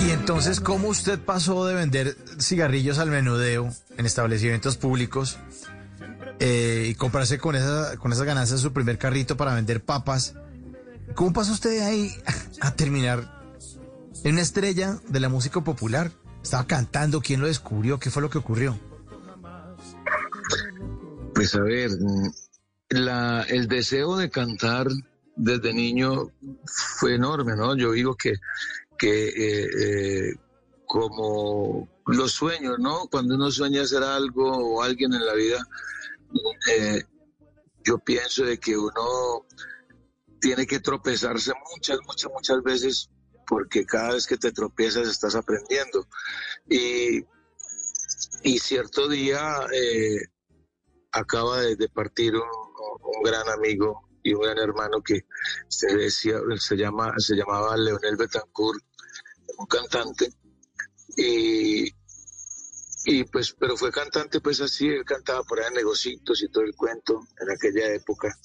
Y entonces, ¿cómo usted pasó de vender cigarrillos al menudeo en establecimientos públicos eh, y comprarse con, esa, con esas ganancias su primer carrito para vender papas? ¿Cómo pasó usted de ahí a terminar en una estrella de la música popular? Estaba cantando, ¿quién lo descubrió? ¿Qué fue lo que ocurrió? Pues a ver, la, el deseo de cantar desde niño fue enorme, ¿no? Yo digo que, que eh, eh, como los sueños, ¿no? Cuando uno sueña hacer algo o alguien en la vida, eh, yo pienso de que uno tiene que tropezarse muchas, muchas, muchas veces porque cada vez que te tropiezas estás aprendiendo. Y, y cierto día acaba de, partir un, gran amigo y un gran hermano que se decía, se llama, se llamaba Leonel Betancourt, un cantante, y, y pues, pero fue cantante pues así, él cantaba por ahí en negocitos y todo el cuento en aquella época,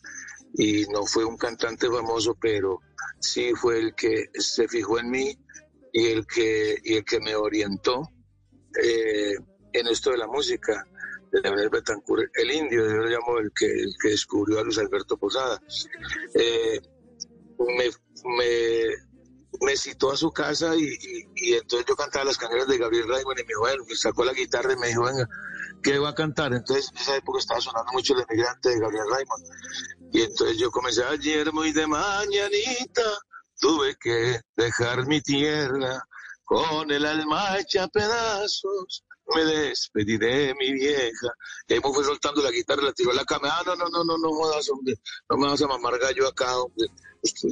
y no fue un cantante famoso, pero sí fue el que se fijó en mí y el que, y el que me orientó eh, en esto de la música. Leonel Betancourt, el indio, yo lo llamo el que, el que descubrió a Luis Alberto Posada. Eh, me, me, citó a su casa y, y, entonces yo cantaba las canciones de Gabriel Raymond y me dijo, bueno, pues sacó la guitarra y me dijo, venga, ¿qué va a cantar? Entonces en esa época estaba sonando mucho el emigrante de Gabriel Raymond. Y entonces yo comencé ayer muy de mañanita, tuve que dejar mi tierra con el alma hecha pedazos me despedí de mi vieja. Y ahí me fue soltando la guitarra, la tiró a la cama. Ah, no, no, no, no, no jodas, hombre. No me vas a mamar gallo acá, hombre. Usted,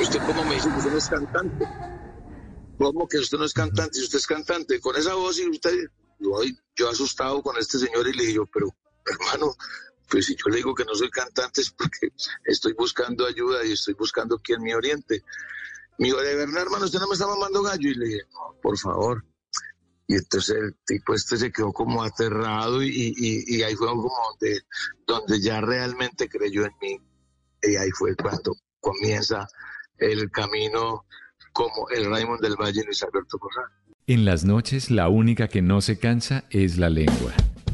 usted cómo me dice que usted no es cantante. ¿Cómo que usted no es cantante? Si usted es cantante, con esa voz y usted... Yo, yo asustado con este señor y le digo, pero hermano, pues si yo le digo que no soy cantante es porque estoy buscando ayuda y estoy buscando quien me oriente. Me dijo, de verdad, hermano, usted no me está mamando gallo. Y le dije, no, por favor, y entonces el tipo este se quedó como aterrado y, y, ahí fue como donde, donde ya realmente creyó en mí y ahí fue cuando comienza el camino como el Raymond del Valle Luis Alberto Corral. En las noches la única que no se cansa es la lengua.